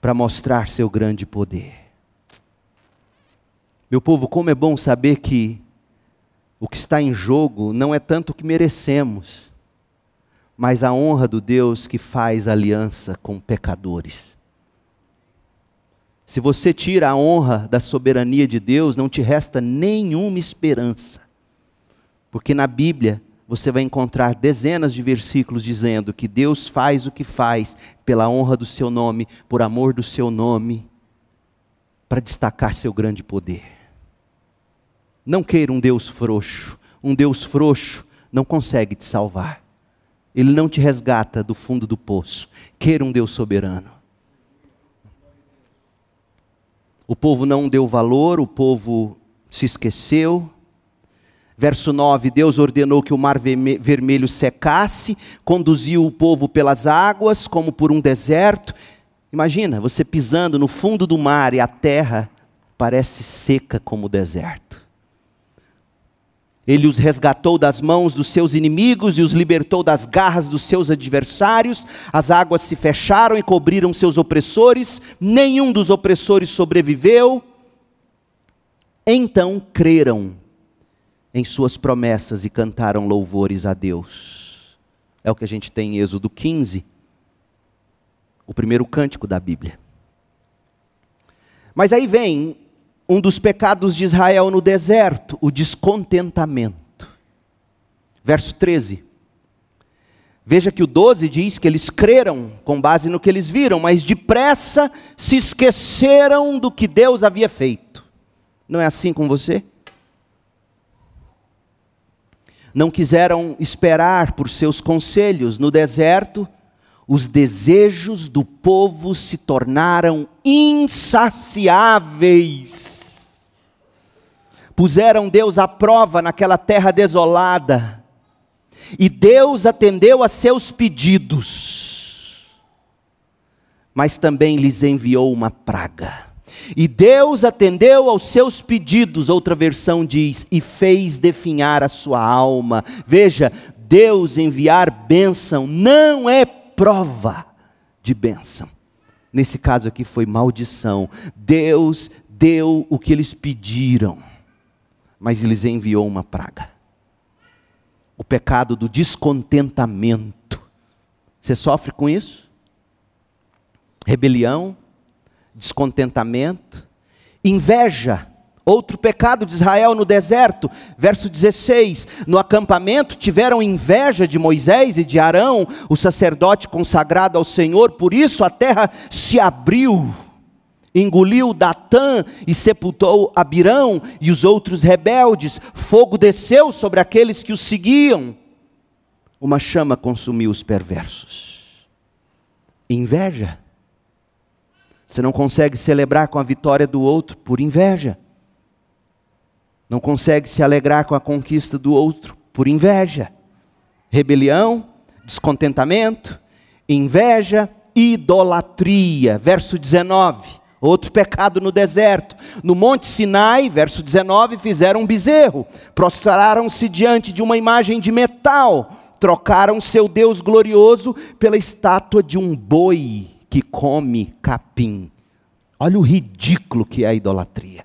para mostrar seu grande poder. Meu povo, como é bom saber que o que está em jogo não é tanto o que merecemos, mas a honra do Deus que faz aliança com pecadores. Se você tira a honra da soberania de Deus, não te resta nenhuma esperança. Porque na Bíblia você vai encontrar dezenas de versículos dizendo que Deus faz o que faz pela honra do seu nome, por amor do seu nome, para destacar seu grande poder. Não queira um Deus frouxo. Um Deus frouxo não consegue te salvar. Ele não te resgata do fundo do poço. Queira um Deus soberano. O povo não deu valor, o povo se esqueceu. Verso 9: Deus ordenou que o mar vermelho secasse, conduziu o povo pelas águas, como por um deserto. Imagina, você pisando no fundo do mar e a terra parece seca como o deserto. Ele os resgatou das mãos dos seus inimigos e os libertou das garras dos seus adversários. As águas se fecharam e cobriram seus opressores, nenhum dos opressores sobreviveu. Então creram em suas promessas e cantaram louvores a Deus. É o que a gente tem em Êxodo 15, o primeiro cântico da Bíblia. Mas aí vem um dos pecados de Israel no deserto, o descontentamento. Verso 13. Veja que o 12 diz que eles creram com base no que eles viram, mas depressa se esqueceram do que Deus havia feito. Não é assim com você? Não quiseram esperar por seus conselhos no deserto, os desejos do povo se tornaram insaciáveis puseram Deus à prova naquela terra desolada, e Deus atendeu a seus pedidos, mas também lhes enviou uma praga. E Deus atendeu aos seus pedidos, outra versão diz, e fez definhar a sua alma. Veja, Deus enviar bênção não é prova de bênção. Nesse caso aqui foi maldição. Deus deu o que eles pediram mas lhes enviou uma praga. O pecado do descontentamento. Você sofre com isso? Rebelião, descontentamento, inveja. Outro pecado de Israel no deserto, verso 16: No acampamento tiveram inveja de Moisés e de Arão, o sacerdote consagrado ao Senhor, por isso a terra se abriu engoliu Datã e sepultou Abirão e os outros rebeldes. Fogo desceu sobre aqueles que os seguiam. Uma chama consumiu os perversos. Inveja. Você não consegue celebrar com a vitória do outro por inveja. Não consegue se alegrar com a conquista do outro por inveja. Rebelião, descontentamento, inveja, idolatria. Verso 19. Outro pecado no deserto. No Monte Sinai, verso 19, fizeram um bezerro, prostraram-se diante de uma imagem de metal, trocaram seu Deus glorioso pela estátua de um boi que come capim. Olha o ridículo que é a idolatria.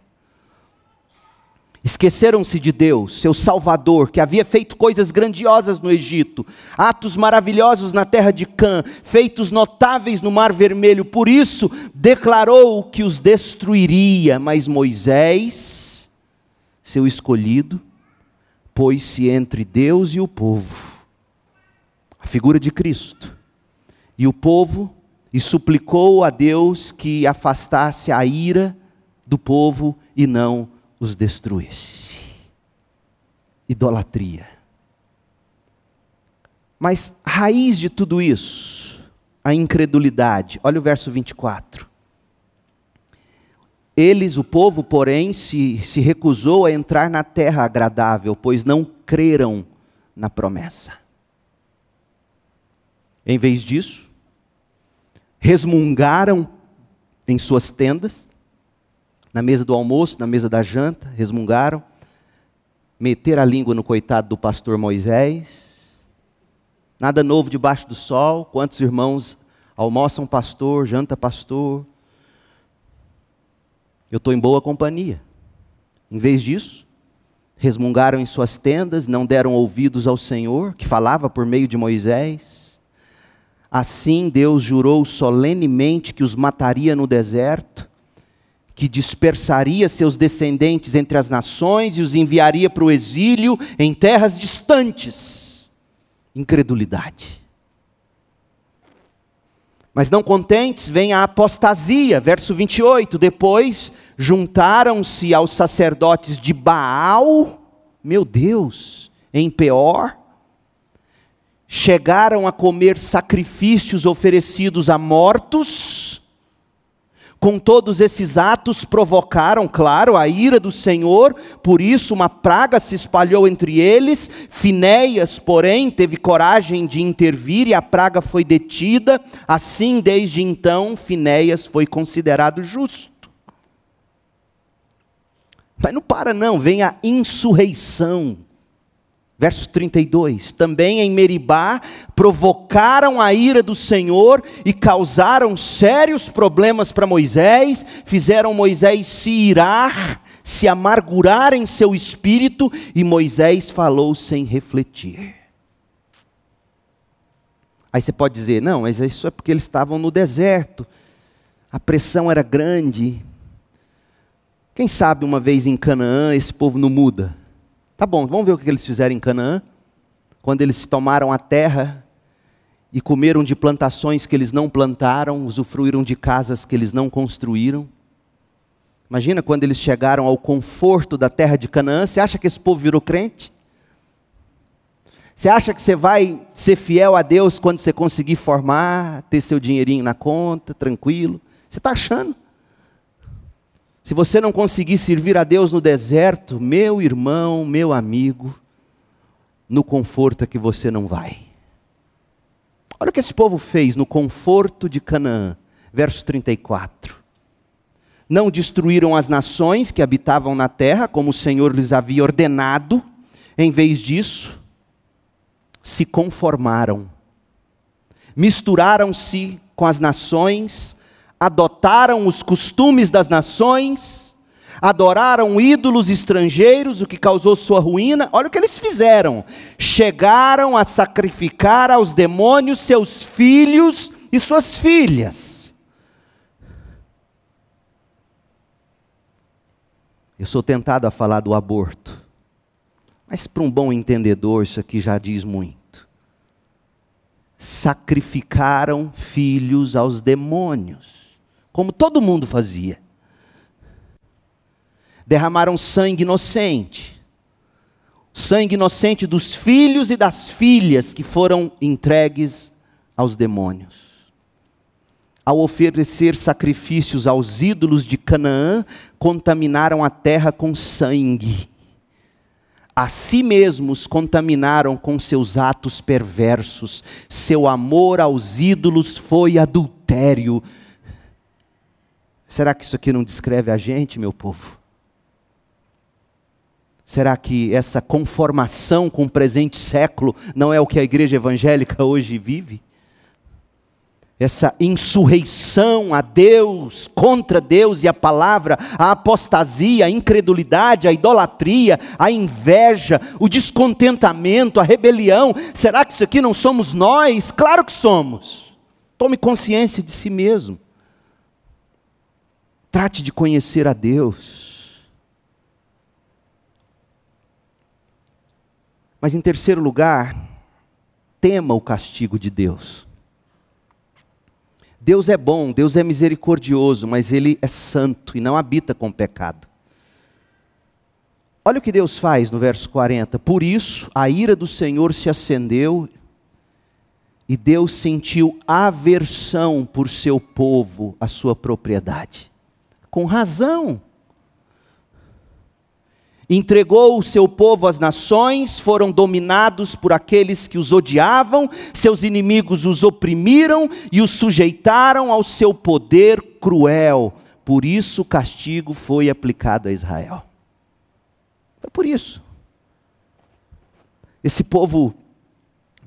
Esqueceram-se de Deus, seu Salvador, que havia feito coisas grandiosas no Egito, atos maravilhosos na terra de Cã, feitos notáveis no Mar Vermelho. Por isso, declarou que os destruiria. Mas Moisés, seu escolhido, pôs-se entre Deus e o povo, a figura de Cristo, e o povo, e suplicou a Deus que afastasse a ira do povo e não os destruísse. Idolatria. Mas raiz de tudo isso, a incredulidade. Olha o verso 24. Eles, o povo, porém, se, se recusou a entrar na terra agradável, pois não creram na promessa. Em vez disso, resmungaram em suas tendas, Na mesa do almoço, na mesa da janta, resmungaram. Meter a língua no coitado do pastor Moisés. Nada novo debaixo do sol. Quantos irmãos almoçam pastor, janta pastor? Eu estou em boa companhia. Em vez disso, resmungaram em suas tendas, não deram ouvidos ao Senhor, que falava por meio de Moisés. Assim Deus jurou solenemente que os mataria no deserto, que dispersaria seus descendentes entre as nações e os enviaria para o exílio em terras distantes. Incredulidade. Mas não contentes, vem a apostasia, verso 28. Depois juntaram-se aos sacerdotes de Baal, meu Deus, em Peor, chegaram a comer sacrifícios oferecidos a mortos, com todos esses atos provocaram, claro, a ira do Senhor, por isso uma praga se espalhou entre eles. Finéias, porém, teve coragem de intervir e a praga foi detida. Assim, desde então, Finéias foi considerado justo. Mas não para, não, vem a insurreição. Verso 32: Também em Meribá provocaram a ira do Senhor e causaram sérios problemas para Moisés, fizeram Moisés se irar, se amargurar em seu espírito, e Moisés falou sem refletir. Aí você pode dizer: não, mas isso é porque eles estavam no deserto, a pressão era grande, quem sabe uma vez em Canaã esse povo não muda? Tá bom, vamos ver o que eles fizeram em Canaã. Quando eles tomaram a terra e comeram de plantações que eles não plantaram, usufruíram de casas que eles não construíram. Imagina quando eles chegaram ao conforto da terra de Canaã, você acha que esse povo virou crente? Você acha que você vai ser fiel a Deus quando você conseguir formar, ter seu dinheirinho na conta, tranquilo? Você está achando? Se você não conseguir servir a Deus no deserto, meu irmão, meu amigo, no conforto é que você não vai. Olha o que esse povo fez no conforto de Canaã, verso 34. Não destruíram as nações que habitavam na terra, como o Senhor lhes havia ordenado, em vez disso, se conformaram, misturaram-se com as nações, adotaram os costumes das nações, adoraram ídolos estrangeiros, o que causou sua ruína. Olha o que eles fizeram: chegaram a sacrificar aos demônios seus filhos e suas filhas. Eu sou tentado a falar do aborto, mas para um bom entendedor, isso aqui já diz muito sacrificaram filhos aos demônios como todo mundo fazia. Derramaram sangue inocente, sangue inocente dos filhos e das filhas que foram entregues aos demônios. Ao oferecer sacrifícios aos ídolos de Canaã, contaminaram a terra com sangue. A si mesmos contaminaram com seus atos perversos. Seu amor aos ídolos foi adultério Será que isso aqui não descreve a gente, meu povo? Será que essa conformação com o presente século não é o que a igreja evangélica hoje vive? Essa insurreição a Deus, contra Deus e a palavra, a apostasia, a incredulidade, a idolatria, a inveja, o descontentamento, a rebelião. Será que isso aqui não somos nós? Claro que somos. Tome consciência de si mesmo. Trate de conhecer a Deus. Mas em terceiro lugar, tema o castigo de Deus. Deus é bom, Deus é misericordioso, mas Ele é santo e não habita com pecado. Olha o que Deus faz no verso 40. Por isso a ira do Senhor se acendeu e Deus sentiu aversão por seu povo, a sua propriedade com razão. Entregou o seu povo às nações, foram dominados por aqueles que os odiavam, seus inimigos os oprimiram e os sujeitaram ao seu poder cruel. por isso o castigo foi aplicado a Israel. Foi por isso. Esse povo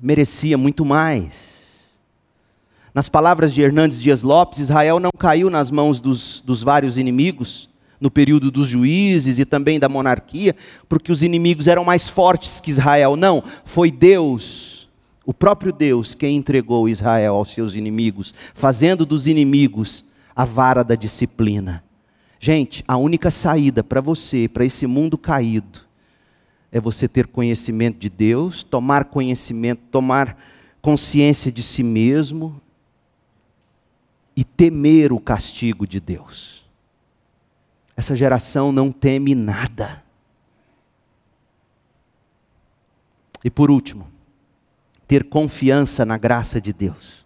merecia muito mais. Nas palavras de Hernandes Dias Lopes, Israel não caiu nas mãos dos, dos vários inimigos no período dos juízes e também da monarquia, porque os inimigos eram mais fortes que Israel. Não, foi Deus, o próprio Deus, quem entregou Israel aos seus inimigos, fazendo dos inimigos a vara da disciplina. Gente, a única saída para você, para esse mundo caído, é você ter conhecimento de Deus, tomar conhecimento, tomar consciência de si mesmo e temer o castigo de Deus. Essa geração não teme nada. E por último, ter confiança na graça de Deus.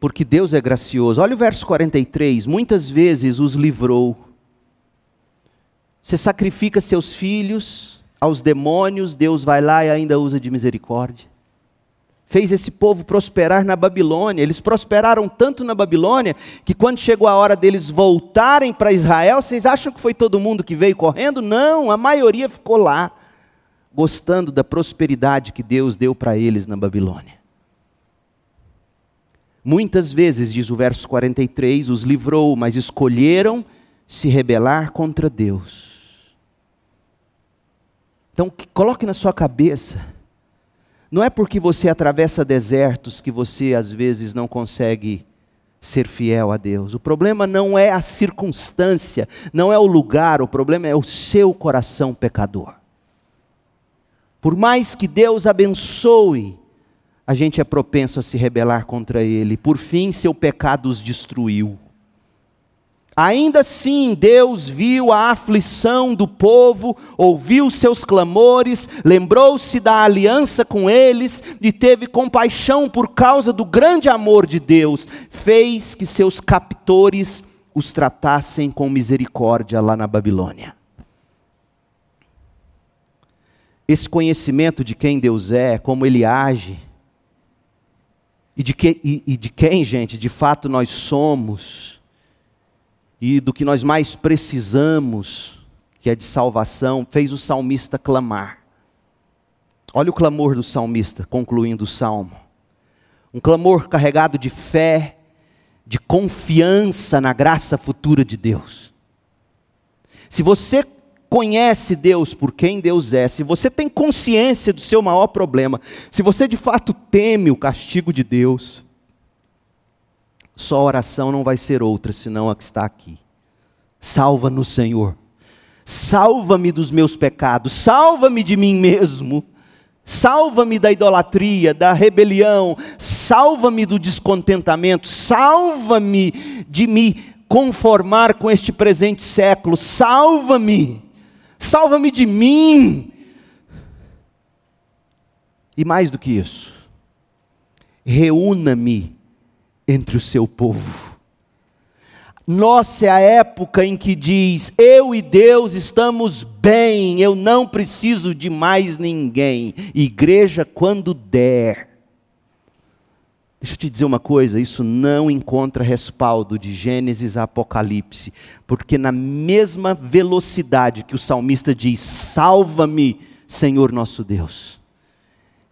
Porque Deus é gracioso. Olha o verso 43. Muitas vezes os livrou. Você sacrifica seus filhos aos demônios, Deus vai lá e ainda usa de misericórdia fez esse povo prosperar na Babilônia. Eles prosperaram tanto na Babilônia que quando chegou a hora deles voltarem para Israel, vocês acham que foi todo mundo que veio correndo? Não, a maioria ficou lá, gostando da prosperidade que Deus deu para eles na Babilônia. Muitas vezes, diz o verso 43, os livrou, mas escolheram se rebelar contra Deus. Então, coloque na sua cabeça não é porque você atravessa desertos que você às vezes não consegue ser fiel a Deus. O problema não é a circunstância, não é o lugar, o problema é o seu coração pecador. Por mais que Deus abençoe, a gente é propenso a se rebelar contra Ele. Por fim, seu pecado os destruiu. Ainda assim, Deus viu a aflição do povo, ouviu seus clamores, lembrou-se da aliança com eles e teve compaixão por causa do grande amor de Deus. Fez que seus captores os tratassem com misericórdia lá na Babilônia. Esse conhecimento de quem Deus é, como Ele age, e de, que, e, e de quem, gente, de fato nós somos e do que nós mais precisamos, que é de salvação, fez o salmista clamar. Olha o clamor do salmista, concluindo o salmo. Um clamor carregado de fé, de confiança na graça futura de Deus. Se você conhece Deus por quem Deus é, se você tem consciência do seu maior problema, se você de fato teme o castigo de Deus, sua oração não vai ser outra senão a que está aqui. Salva-nos, Senhor. Salva-me dos meus pecados, salva-me de mim mesmo. Salva-me da idolatria, da rebelião, salva-me do descontentamento, salva-me de me conformar com este presente século, salva-me, salva-me de mim. E mais do que isso, reúna-me entre o seu povo. Nossa é a época em que diz: Eu e Deus estamos bem, eu não preciso de mais ninguém. Igreja, quando der. Deixa eu te dizer uma coisa: isso não encontra respaldo de Gênesis a Apocalipse, porque na mesma velocidade que o salmista diz: Salva-me, Senhor nosso Deus,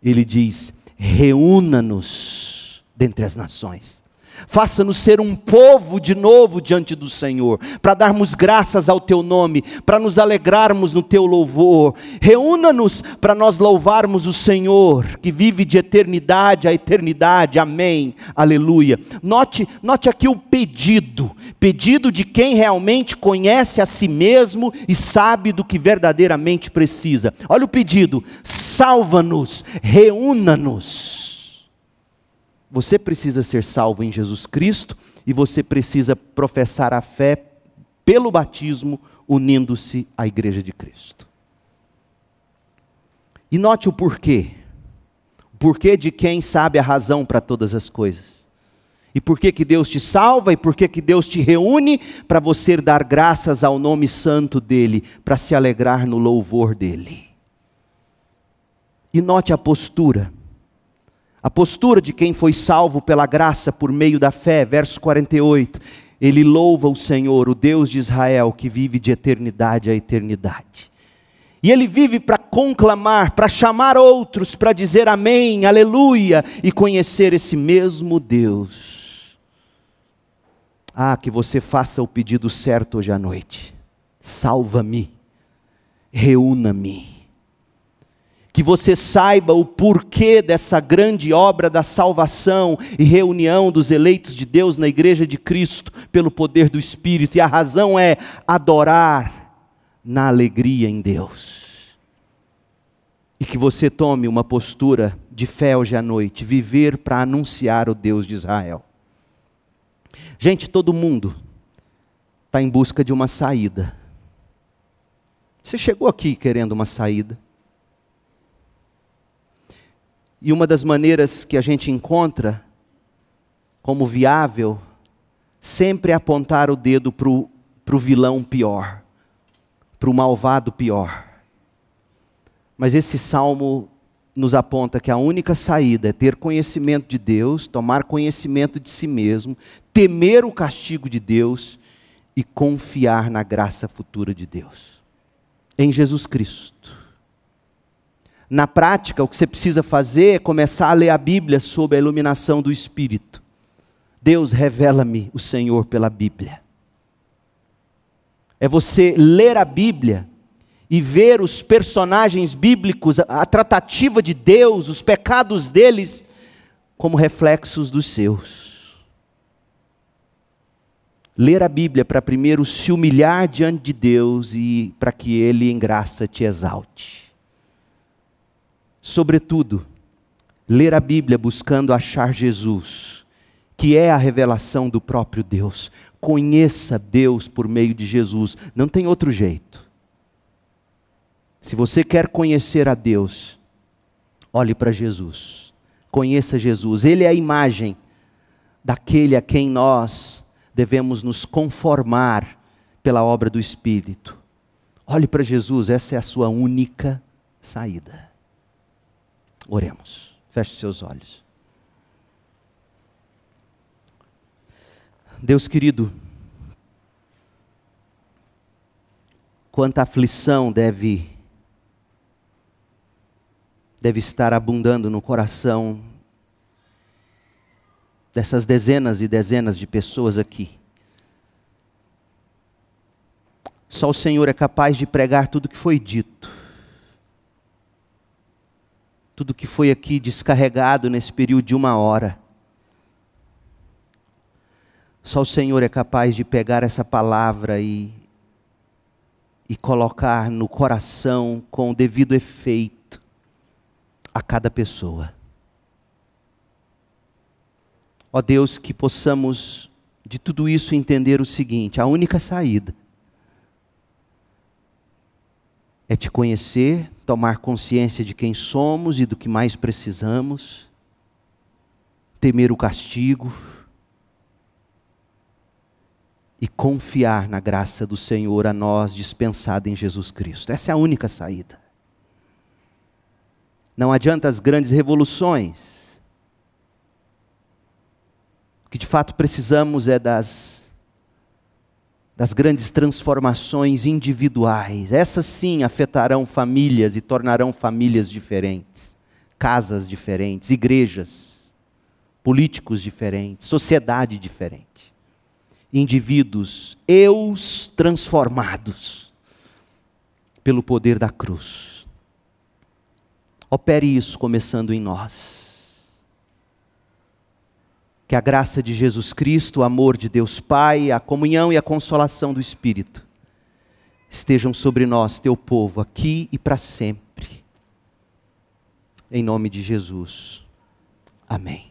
ele diz: Reúna-nos dentre as nações. Faça-nos ser um povo de novo diante do Senhor, para darmos graças ao Teu nome, para nos alegrarmos no Teu louvor. Reúna-nos para nós louvarmos o Senhor, que vive de eternidade a eternidade. Amém. Aleluia. Note, note aqui o pedido, pedido de quem realmente conhece a si mesmo e sabe do que verdadeiramente precisa. Olha o pedido: salva-nos, reúna-nos. Você precisa ser salvo em Jesus Cristo e você precisa professar a fé pelo batismo, unindo-se à igreja de Cristo. E note o porquê. O porquê de quem sabe a razão para todas as coisas. E por que que Deus te salva e por que que Deus te reúne para você dar graças ao nome santo dele, para se alegrar no louvor dele. E note a postura. A postura de quem foi salvo pela graça por meio da fé, verso 48. ele louva o Senhor, o Deus de Israel, que vive de eternidade a eternidade. E ele vive para conclamar, para chamar outros, para dizer amém, aleluia, e conhecer esse mesmo Deus. Ah, que você faça o pedido certo hoje à noite. Salva-me, reúna-me que você saiba o porquê dessa grande obra da salvação e reunião dos eleitos de Deus na igreja de Cristo pelo poder do Espírito, e a razão é adorar na alegria em Deus. E que você tome uma postura de fé hoje à noite, viver para anunciar o Deus de Israel. Gente, todo mundo está em busca de uma saída. Você chegou aqui querendo uma saída. E uma das maneiras que a gente encontra como viável sempre é apontar o dedo para o vilão pior, para o malvado pior. Mas esse salmo nos aponta que a única saída é ter conhecimento de Deus, tomar conhecimento de si mesmo, temer o castigo de Deus e confiar na graça futura de Deus. Em Jesus Cristo. Na prática, o que você precisa fazer é começar a ler a Bíblia sob a iluminação do Espírito. Deus revela-me o Senhor pela Bíblia. É você ler a Bíblia e ver os personagens bíblicos, a tratativa de Deus, os pecados deles, como reflexos dos seus. Ler a Bíblia para primeiro se humilhar diante de Deus e para que Ele em graça te exalte. Sobretudo, ler a Bíblia buscando achar Jesus, que é a revelação do próprio Deus. Conheça Deus por meio de Jesus, não tem outro jeito. Se você quer conhecer a Deus, olhe para Jesus. Conheça Jesus, ele é a imagem daquele a quem nós devemos nos conformar pela obra do Espírito. Olhe para Jesus, essa é a sua única saída. Oremos. Feche seus olhos. Deus querido, quanta aflição deve deve estar abundando no coração dessas dezenas e dezenas de pessoas aqui. Só o Senhor é capaz de pregar tudo o que foi dito tudo que foi aqui descarregado nesse período de uma hora. Só o Senhor é capaz de pegar essa palavra e, e colocar no coração com o devido efeito a cada pessoa. Ó Deus, que possamos de tudo isso entender o seguinte: a única saída é te conhecer, tomar consciência de quem somos e do que mais precisamos, temer o castigo e confiar na graça do Senhor a nós dispensada em Jesus Cristo. Essa é a única saída. Não adianta as grandes revoluções. O que de fato precisamos é das das grandes transformações individuais. Essas sim afetarão famílias e tornarão famílias diferentes, casas diferentes, igrejas, políticos diferentes, sociedade diferente. Indivíduos, eus transformados pelo poder da cruz. Opere isso começando em nós que a graça de Jesus Cristo, o amor de Deus Pai, a comunhão e a consolação do Espírito estejam sobre nós, teu povo, aqui e para sempre. Em nome de Jesus. Amém.